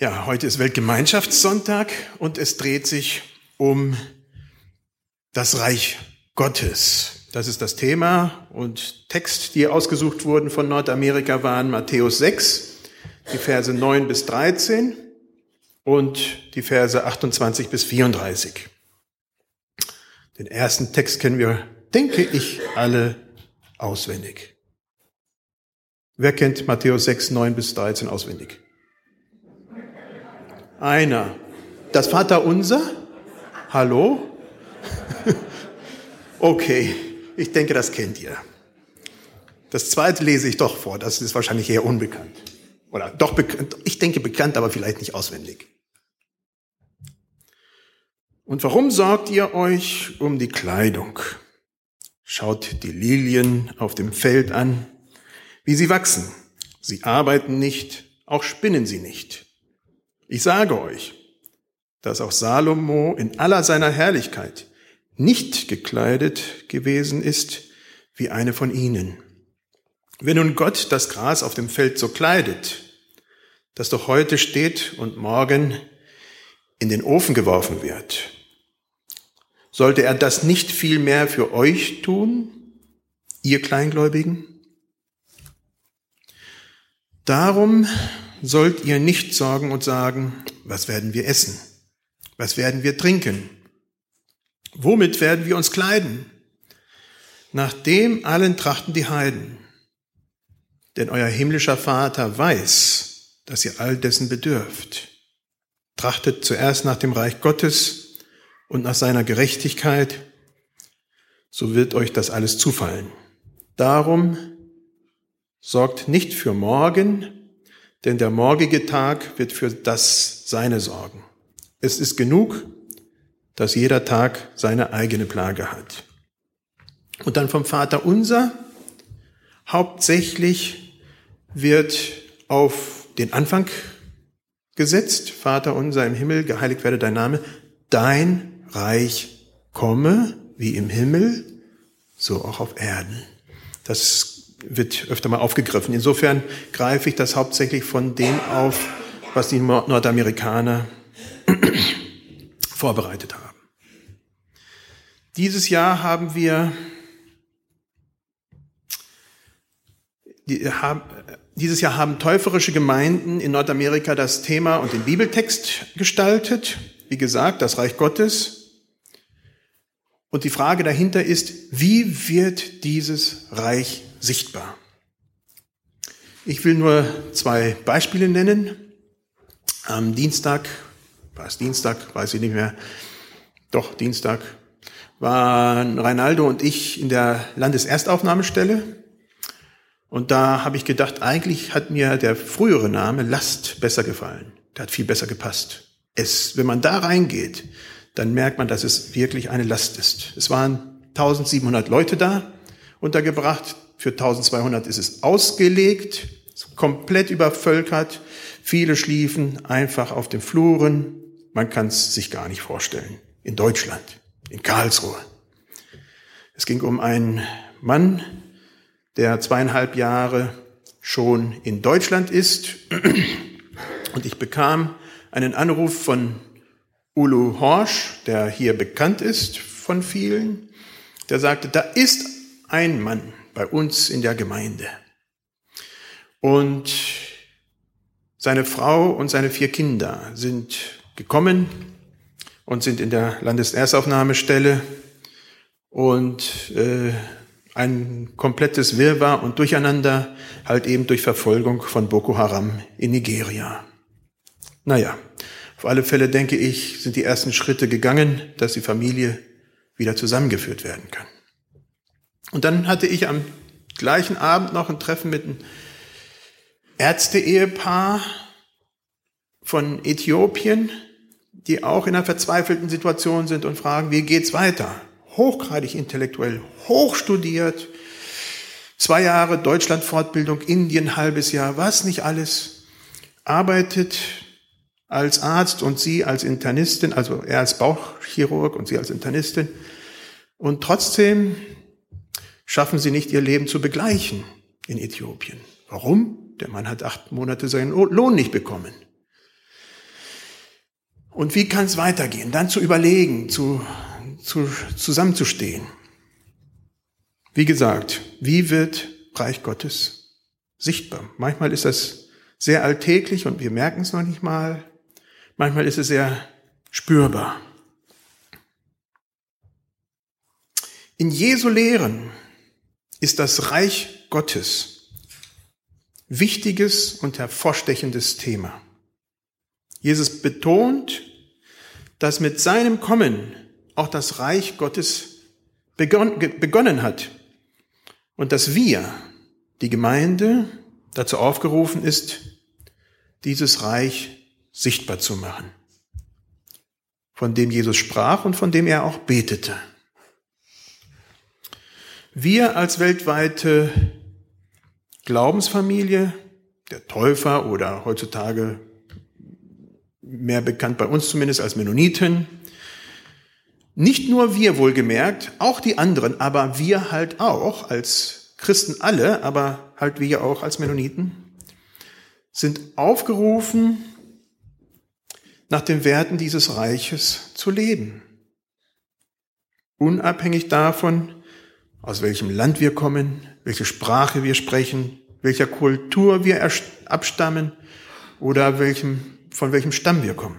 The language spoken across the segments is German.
Ja, heute ist Weltgemeinschaftssonntag und es dreht sich um das Reich Gottes. Das ist das Thema und Text, die ausgesucht wurden von Nordamerika, waren Matthäus 6, die Verse 9 bis 13 und die Verse 28 bis 34. Den ersten Text kennen wir, denke ich, alle auswendig. Wer kennt Matthäus 6, 9 bis 13 auswendig? Einer. Das Vaterunser? Hallo? okay, ich denke, das kennt ihr. Das zweite lese ich doch vor, das ist wahrscheinlich eher unbekannt. Oder doch bekannt, ich denke bekannt, aber vielleicht nicht auswendig. Und warum sorgt ihr euch um die Kleidung? Schaut die Lilien auf dem Feld an, wie sie wachsen. Sie arbeiten nicht, auch spinnen sie nicht. Ich sage euch, dass auch Salomo in aller seiner Herrlichkeit nicht gekleidet gewesen ist wie eine von ihnen. Wenn nun Gott das Gras auf dem Feld so kleidet, das doch heute steht und morgen in den Ofen geworfen wird, sollte er das nicht viel mehr für euch tun, ihr Kleingläubigen? Darum sollt ihr nicht sorgen und sagen, was werden wir essen? Was werden wir trinken? Womit werden wir uns kleiden? Nach dem allen trachten die Heiden. Denn euer himmlischer Vater weiß, dass ihr all dessen bedürft. Trachtet zuerst nach dem Reich Gottes und nach seiner Gerechtigkeit, so wird euch das alles zufallen. Darum sorgt nicht für morgen, denn der morgige Tag wird für das Seine sorgen. Es ist genug, dass jeder Tag seine eigene Plage hat. Und dann vom Vater unser. Hauptsächlich wird auf den Anfang gesetzt. Vater unser im Himmel, geheiligt werde dein Name. Dein Reich komme, wie im Himmel, so auch auf Erden. Das wird öfter mal aufgegriffen. Insofern greife ich das hauptsächlich von dem auf, was die Nordamerikaner vorbereitet haben. Dieses Jahr haben wir dieses Jahr haben täuferische Gemeinden in Nordamerika das Thema und den Bibeltext gestaltet. Wie gesagt, das Reich Gottes. Und die Frage dahinter ist, wie wird dieses Reich sichtbar. Ich will nur zwei Beispiele nennen. Am Dienstag, war es Dienstag, weiß ich nicht mehr, doch Dienstag, waren Reinaldo und ich in der Landeserstaufnahmestelle. Und da habe ich gedacht, eigentlich hat mir der frühere Name Last besser gefallen. Der hat viel besser gepasst. Es, wenn man da reingeht, dann merkt man, dass es wirklich eine Last ist. Es waren 1700 Leute da untergebracht, für 1200 ist es ausgelegt, komplett übervölkert. Viele schliefen einfach auf den Fluren. Man kann es sich gar nicht vorstellen. In Deutschland, in Karlsruhe. Es ging um einen Mann, der zweieinhalb Jahre schon in Deutschland ist. Und ich bekam einen Anruf von Ulu Horsch, der hier bekannt ist von vielen. Der sagte, da ist ein Mann, bei uns in der Gemeinde. Und seine Frau und seine vier Kinder sind gekommen und sind in der Landeserstaufnahmestelle und äh, ein komplettes Wirrwarr und Durcheinander halt eben durch Verfolgung von Boko Haram in Nigeria. Naja, auf alle Fälle denke ich, sind die ersten Schritte gegangen, dass die Familie wieder zusammengeführt werden kann. Und dann hatte ich am gleichen Abend noch ein Treffen mit einem Ärzte-Ehepaar von Äthiopien, die auch in einer verzweifelten Situation sind und fragen, wie geht's weiter? Hochgradig intellektuell, hochstudiert, zwei Jahre Deutschlandfortbildung, Indien halbes Jahr, was nicht alles, arbeitet als Arzt und sie als Internistin, also er als Bauchchirurg und sie als Internistin. Und trotzdem schaffen sie nicht, ihr Leben zu begleichen in Äthiopien. Warum? Der Mann hat acht Monate seinen Lohn nicht bekommen. Und wie kann es weitergehen? Dann zu überlegen, zu, zu, zusammenzustehen. Wie gesagt, wie wird Reich Gottes sichtbar? Manchmal ist das sehr alltäglich und wir merken es noch nicht mal. Manchmal ist es sehr spürbar. In Jesu Lehren ist das Reich Gottes wichtiges und hervorstechendes Thema. Jesus betont, dass mit seinem Kommen auch das Reich Gottes begonnen hat und dass wir, die Gemeinde, dazu aufgerufen ist, dieses Reich sichtbar zu machen, von dem Jesus sprach und von dem er auch betete. Wir als weltweite Glaubensfamilie, der Täufer oder heutzutage mehr bekannt bei uns zumindest als Mennoniten, nicht nur wir wohlgemerkt, auch die anderen, aber wir halt auch als Christen alle, aber halt wir auch als Mennoniten, sind aufgerufen, nach den Werten dieses Reiches zu leben. Unabhängig davon, aus welchem Land wir kommen, welche Sprache wir sprechen, welcher Kultur wir abstammen oder welchem, von welchem Stamm wir kommen.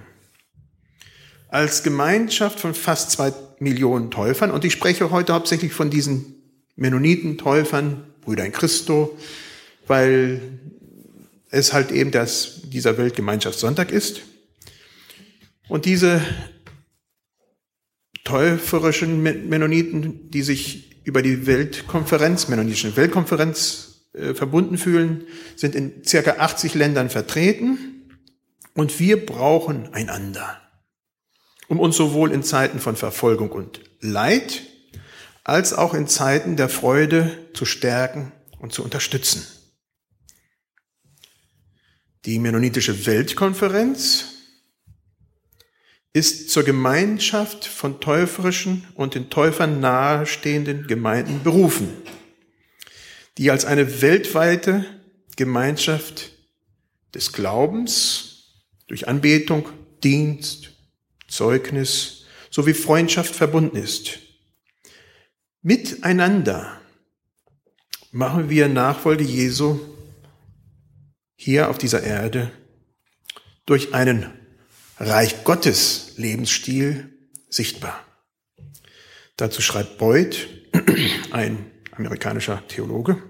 Als Gemeinschaft von fast zwei Millionen Täufern, und ich spreche heute hauptsächlich von diesen Mennoniten, Täufern, Brüder in Christo, weil es halt eben das, dieser Weltgemeinschaftssonntag ist. Und diese täuferischen Mennoniten, die sich über die Weltkonferenz, mennonitische Weltkonferenz äh, verbunden fühlen, sind in circa 80 Ländern vertreten. Und wir brauchen einander, um uns sowohl in Zeiten von Verfolgung und Leid als auch in Zeiten der Freude zu stärken und zu unterstützen. Die Mennonitische Weltkonferenz ist zur Gemeinschaft von täuferischen und den Täufern nahestehenden Gemeinden berufen, die als eine weltweite Gemeinschaft des Glaubens durch Anbetung, Dienst, Zeugnis sowie Freundschaft verbunden ist. Miteinander machen wir Nachfolge Jesu hier auf dieser Erde durch einen Reich Gottes Lebensstil sichtbar. Dazu schreibt Boyd, ein amerikanischer Theologe,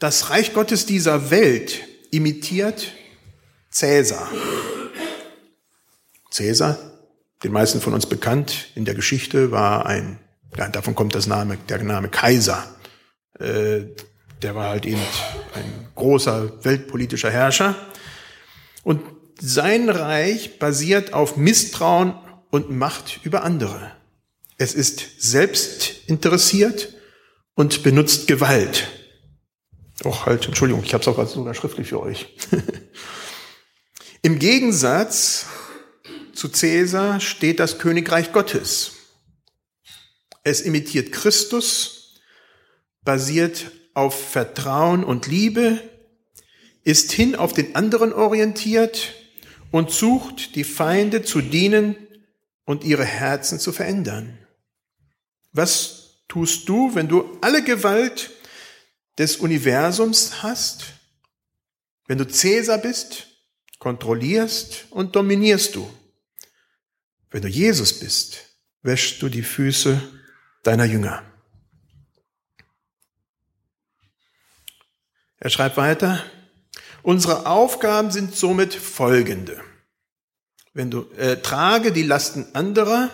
das Reich Gottes dieser Welt imitiert Cäsar. Cäsar, den meisten von uns bekannt in der Geschichte, war ein, ja, davon kommt das Name, der Name Kaiser. Äh, der war halt eben ein großer weltpolitischer Herrscher. Und sein Reich basiert auf Misstrauen und Macht über andere. Es ist selbst interessiert und benutzt Gewalt. Och, halt, Entschuldigung, ich habe es auch sogar schriftlich für euch. Im Gegensatz zu Cäsar steht das Königreich Gottes. Es imitiert Christus, basiert auf Vertrauen und Liebe, ist hin auf den anderen orientiert und sucht, die Feinde zu dienen und ihre Herzen zu verändern. Was tust du, wenn du alle Gewalt des Universums hast? Wenn du Cäsar bist, kontrollierst und dominierst du. Wenn du Jesus bist, wäschst du die Füße deiner Jünger. Er schreibt weiter, Unsere Aufgaben sind somit folgende. Wenn du äh, trage die Lasten anderer,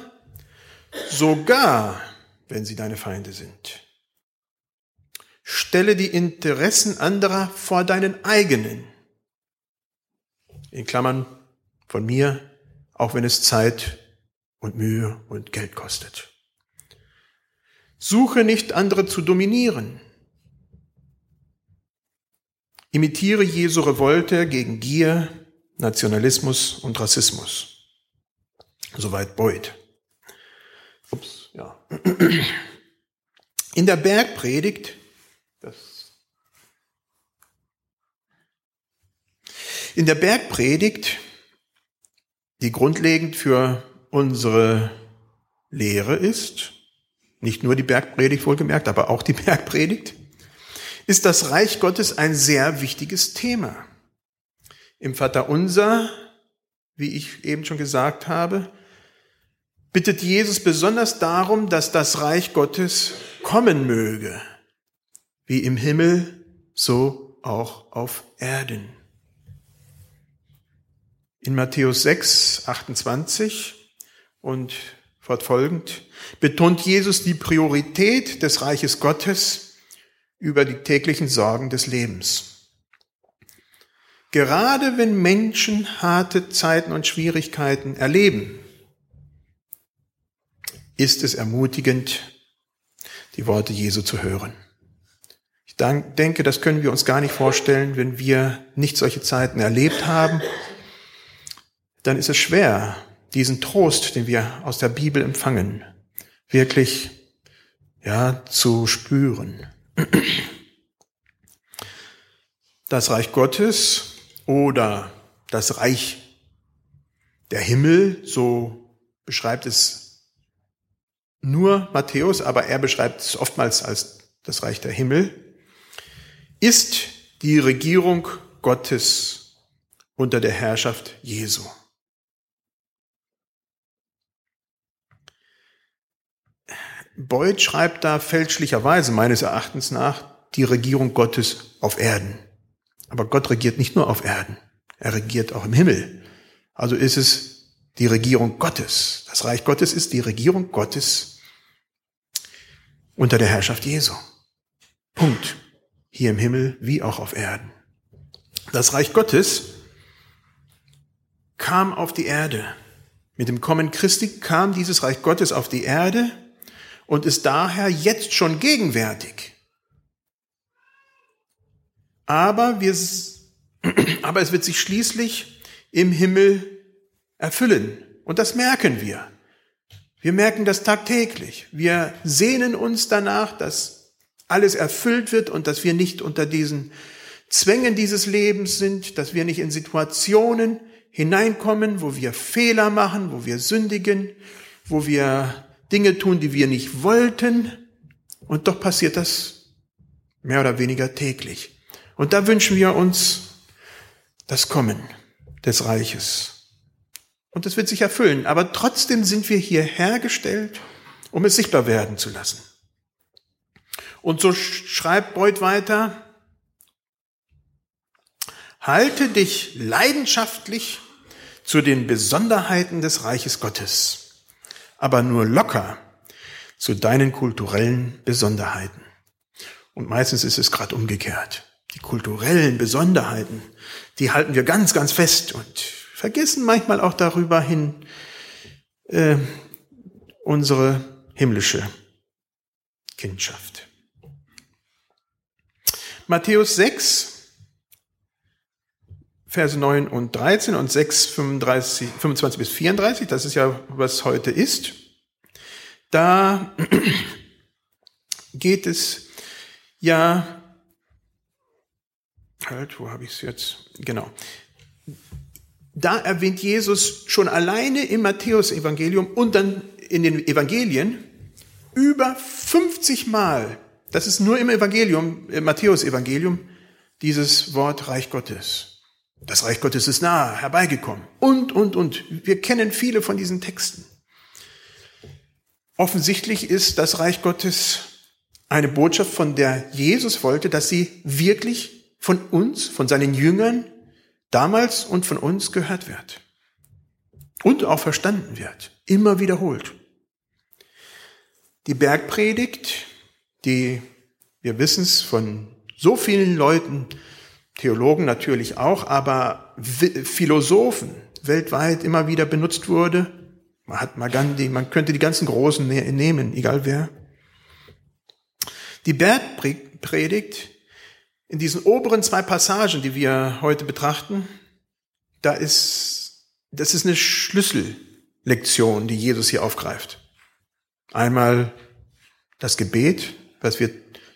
sogar wenn sie deine Feinde sind. Stelle die Interessen anderer vor deinen eigenen. In Klammern von mir, auch wenn es Zeit und Mühe und Geld kostet. Suche nicht andere zu dominieren. Imitiere Jesu Revolte gegen Gier, Nationalismus und Rassismus. Soweit Boyd. Ups, ja. In der Bergpredigt, das in der Bergpredigt die grundlegend für unsere Lehre ist, nicht nur die Bergpredigt wohlgemerkt, aber auch die Bergpredigt, ist das Reich Gottes ein sehr wichtiges Thema. Im Vater Unser, wie ich eben schon gesagt habe, bittet Jesus besonders darum, dass das Reich Gottes kommen möge, wie im Himmel, so auch auf Erden. In Matthäus 6, 28 und fortfolgend betont Jesus die Priorität des Reiches Gottes über die täglichen Sorgen des Lebens. Gerade wenn Menschen harte Zeiten und Schwierigkeiten erleben, ist es ermutigend, die Worte Jesu zu hören. Ich denke, das können wir uns gar nicht vorstellen, wenn wir nicht solche Zeiten erlebt haben. Dann ist es schwer, diesen Trost, den wir aus der Bibel empfangen, wirklich ja, zu spüren. Das Reich Gottes oder das Reich der Himmel, so beschreibt es nur Matthäus, aber er beschreibt es oftmals als das Reich der Himmel, ist die Regierung Gottes unter der Herrschaft Jesu. Beuth schreibt da fälschlicherweise meines Erachtens nach die Regierung Gottes auf Erden. Aber Gott regiert nicht nur auf Erden, er regiert auch im Himmel. Also ist es die Regierung Gottes. Das Reich Gottes ist die Regierung Gottes unter der Herrschaft Jesu. Punkt. Hier im Himmel wie auch auf Erden. Das Reich Gottes kam auf die Erde. Mit dem Kommen Christi kam dieses Reich Gottes auf die Erde und ist daher jetzt schon gegenwärtig. Aber, wir, aber es wird sich schließlich im Himmel erfüllen. Und das merken wir. Wir merken das tagtäglich. Wir sehnen uns danach, dass alles erfüllt wird und dass wir nicht unter diesen Zwängen dieses Lebens sind, dass wir nicht in Situationen hineinkommen, wo wir Fehler machen, wo wir sündigen, wo wir Dinge tun, die wir nicht wollten. Und doch passiert das mehr oder weniger täglich. Und da wünschen wir uns das Kommen des Reiches. Und es wird sich erfüllen. Aber trotzdem sind wir hier hergestellt, um es sichtbar werden zu lassen. Und so schreibt Beuth weiter, halte dich leidenschaftlich zu den Besonderheiten des Reiches Gottes, aber nur locker zu deinen kulturellen Besonderheiten. Und meistens ist es gerade umgekehrt. Die kulturellen Besonderheiten, die halten wir ganz, ganz fest und vergessen manchmal auch darüber hin äh, unsere himmlische Kindschaft. Matthäus 6, Verse 9 und 13 und 6, 35, 25 bis 34, das ist ja, was heute ist. Da geht es ja, halt, wo habe ich es jetzt? Genau da erwähnt Jesus schon alleine im Matthäus-Evangelium und dann in den Evangelien über 50 Mal, das ist nur im Evangelium, im Matthäus-Evangelium, dieses Wort Reich Gottes. Das Reich Gottes ist nahe, herbeigekommen. Und, und, und. Wir kennen viele von diesen Texten. Offensichtlich ist das Reich Gottes eine Botschaft, von der Jesus wollte, dass sie wirklich von uns, von seinen Jüngern damals und von uns gehört wird und auch verstanden wird, immer wiederholt. Die Bergpredigt, die wir wissen es von so vielen Leuten, Theologen natürlich auch, aber Philosophen weltweit immer wieder benutzt wurde. Mahatma Gandhi, man könnte die ganzen Großen ne-, nehmen, egal wer. Die Bergpredigt in diesen oberen zwei Passagen, die wir heute betrachten, da ist, das ist eine Schlüssellektion, die Jesus hier aufgreift. Einmal das Gebet, was wir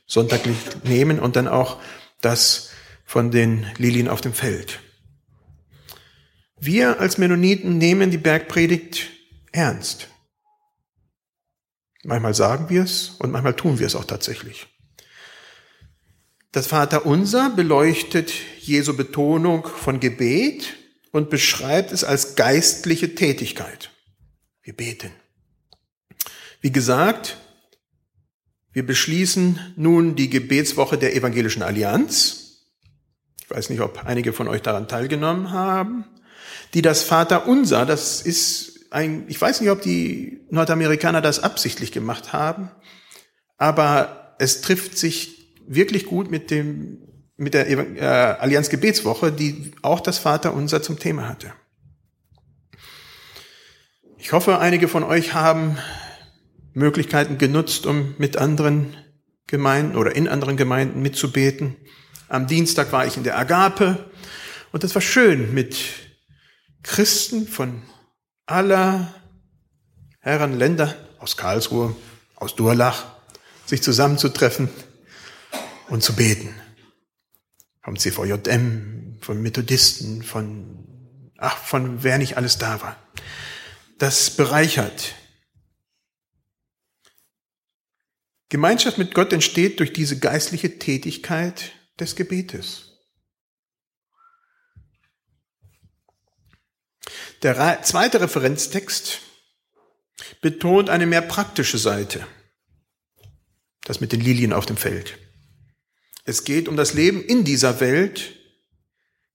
sonntaglich nehmen, und dann auch das von den Lilien auf dem Feld. Wir als Mennoniten nehmen die Bergpredigt ernst. Manchmal sagen wir es und manchmal tun wir es auch tatsächlich. Das Vaterunser beleuchtet Jesu Betonung von Gebet und beschreibt es als geistliche Tätigkeit. Wir beten. Wie gesagt, wir beschließen nun die Gebetswoche der Evangelischen Allianz. Ich weiß nicht, ob einige von euch daran teilgenommen haben. Die das Vaterunser, das ist ein, ich weiß nicht, ob die Nordamerikaner das absichtlich gemacht haben, aber es trifft sich wirklich gut mit dem mit der äh, Allianz Gebetswoche, die auch das Vaterunser zum Thema hatte. Ich hoffe, einige von euch haben Möglichkeiten genutzt, um mit anderen Gemeinden oder in anderen Gemeinden mitzubeten. Am Dienstag war ich in der Agape und das war schön, mit Christen von aller Herren Länder aus Karlsruhe, aus Durlach, sich zusammenzutreffen und zu beten vom CVJM, von Methodisten, von, ach, von wer nicht alles da war. Das bereichert. Gemeinschaft mit Gott entsteht durch diese geistliche Tätigkeit des Gebetes. Der zweite Referenztext betont eine mehr praktische Seite. Das mit den Lilien auf dem Feld. Es geht um das Leben in dieser Welt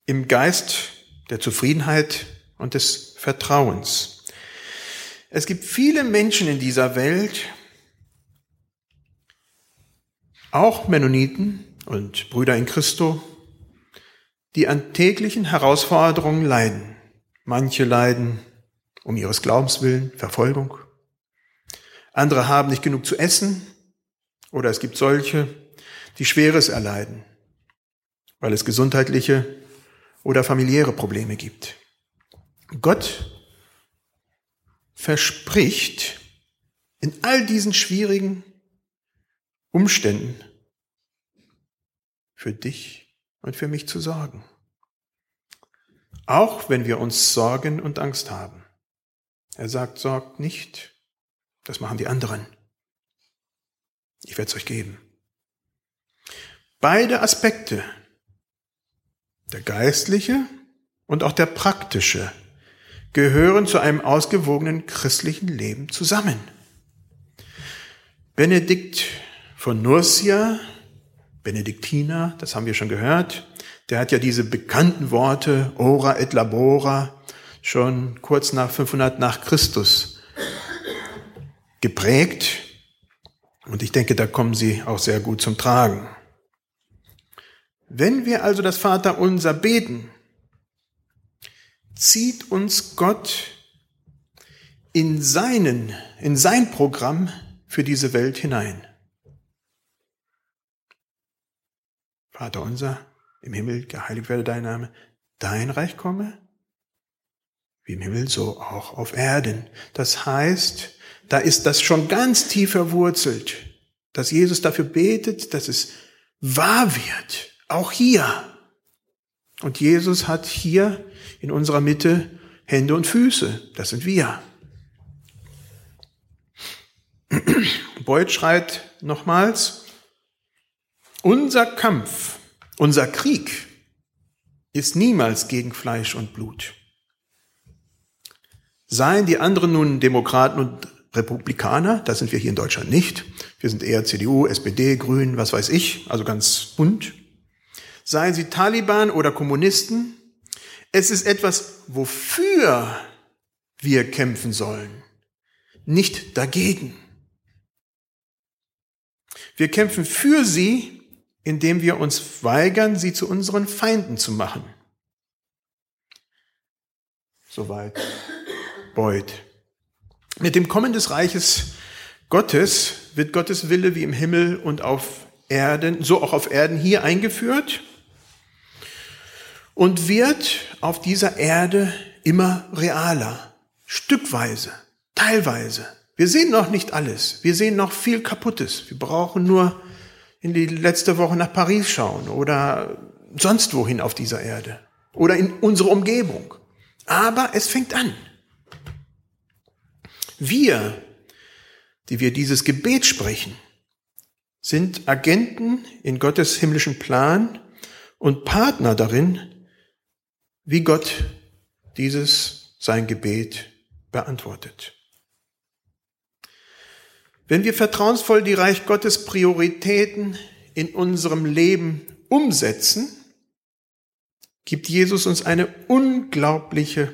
im Geist der Zufriedenheit und des Vertrauens. Es gibt viele Menschen in dieser Welt, auch Mennoniten und Brüder in Christo, die an täglichen Herausforderungen leiden. Manche leiden um ihres Glaubens willen, Verfolgung. Andere haben nicht genug zu essen oder es gibt solche, die Schweres erleiden, weil es gesundheitliche oder familiäre Probleme gibt. Gott verspricht in all diesen schwierigen Umständen für dich und für mich zu sorgen. Auch wenn wir uns Sorgen und Angst haben. Er sagt, sorgt nicht, das machen die anderen. Ich werde es euch geben. Beide Aspekte, der geistliche und auch der praktische, gehören zu einem ausgewogenen christlichen Leben zusammen. Benedikt von Nursia, Benediktiner, das haben wir schon gehört, der hat ja diese bekannten Worte ora et labora schon kurz nach 500 nach Christus geprägt. Und ich denke, da kommen sie auch sehr gut zum Tragen. Wenn wir also das Vaterunser beten, zieht uns Gott in seinen, in sein Programm für diese Welt hinein. Vater unser im Himmel, geheiligt werde dein Name, dein Reich komme, wie im Himmel, so auch auf Erden. Das heißt, da ist das schon ganz tief verwurzelt, dass Jesus dafür betet, dass es wahr wird, auch hier. Und Jesus hat hier in unserer Mitte Hände und Füße. Das sind wir. Beuth schreit nochmals, unser Kampf, unser Krieg ist niemals gegen Fleisch und Blut. Seien die anderen nun Demokraten und Republikaner, das sind wir hier in Deutschland nicht. Wir sind eher CDU, SPD, Grün, was weiß ich, also ganz bunt seien sie Taliban oder Kommunisten. Es ist etwas, wofür wir kämpfen sollen, nicht dagegen. Wir kämpfen für sie, indem wir uns weigern, sie zu unseren Feinden zu machen. Soweit Beuth. Mit dem Kommen des Reiches Gottes wird Gottes Wille wie im Himmel und auf Erden, so auch auf Erden hier eingeführt und wird auf dieser Erde immer realer, stückweise, teilweise. Wir sehen noch nicht alles. Wir sehen noch viel Kaputtes. Wir brauchen nur in die letzte Woche nach Paris schauen oder sonst wohin auf dieser Erde oder in unsere Umgebung. Aber es fängt an. Wir, die wir dieses Gebet sprechen, sind Agenten in Gottes himmlischen Plan und Partner darin, wie Gott dieses sein Gebet beantwortet. Wenn wir vertrauensvoll die Reich Gottes Prioritäten in unserem Leben umsetzen, gibt Jesus uns eine unglaubliche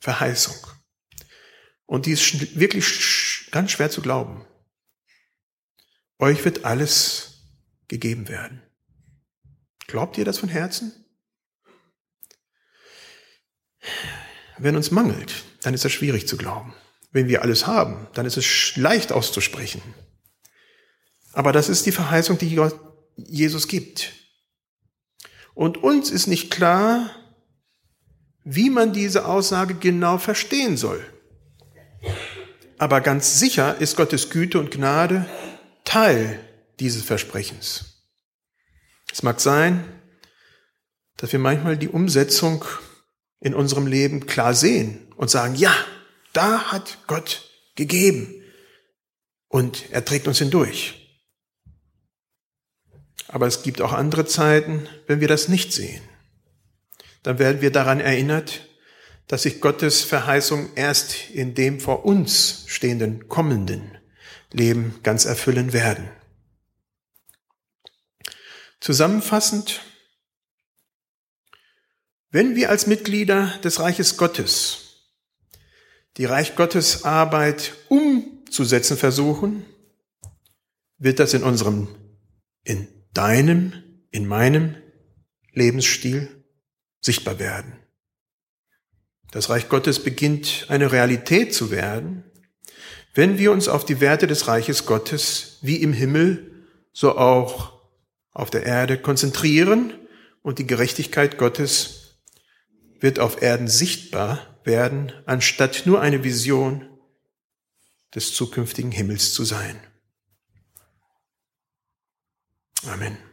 Verheißung. Und die ist wirklich ganz schwer zu glauben. Euch wird alles gegeben werden. Glaubt ihr das von Herzen? Wenn uns mangelt, dann ist das schwierig zu glauben. Wenn wir alles haben, dann ist es leicht auszusprechen. Aber das ist die Verheißung, die Jesus gibt. Und uns ist nicht klar, wie man diese Aussage genau verstehen soll. Aber ganz sicher ist Gottes Güte und Gnade Teil dieses Versprechens. Es mag sein, dass wir manchmal die Umsetzung in unserem Leben klar sehen und sagen, ja, da hat Gott gegeben und er trägt uns hindurch. Aber es gibt auch andere Zeiten, wenn wir das nicht sehen. Dann werden wir daran erinnert, dass sich Gottes Verheißung erst in dem vor uns stehenden kommenden Leben ganz erfüllen werden. Zusammenfassend, wenn wir als Mitglieder des Reiches Gottes die Reich Gottes Arbeit umzusetzen versuchen, wird das in unserem, in deinem, in meinem Lebensstil sichtbar werden. Das Reich Gottes beginnt eine Realität zu werden, wenn wir uns auf die Werte des Reiches Gottes wie im Himmel, so auch auf der Erde konzentrieren und die Gerechtigkeit Gottes wird auf Erden sichtbar werden, anstatt nur eine Vision des zukünftigen Himmels zu sein. Amen.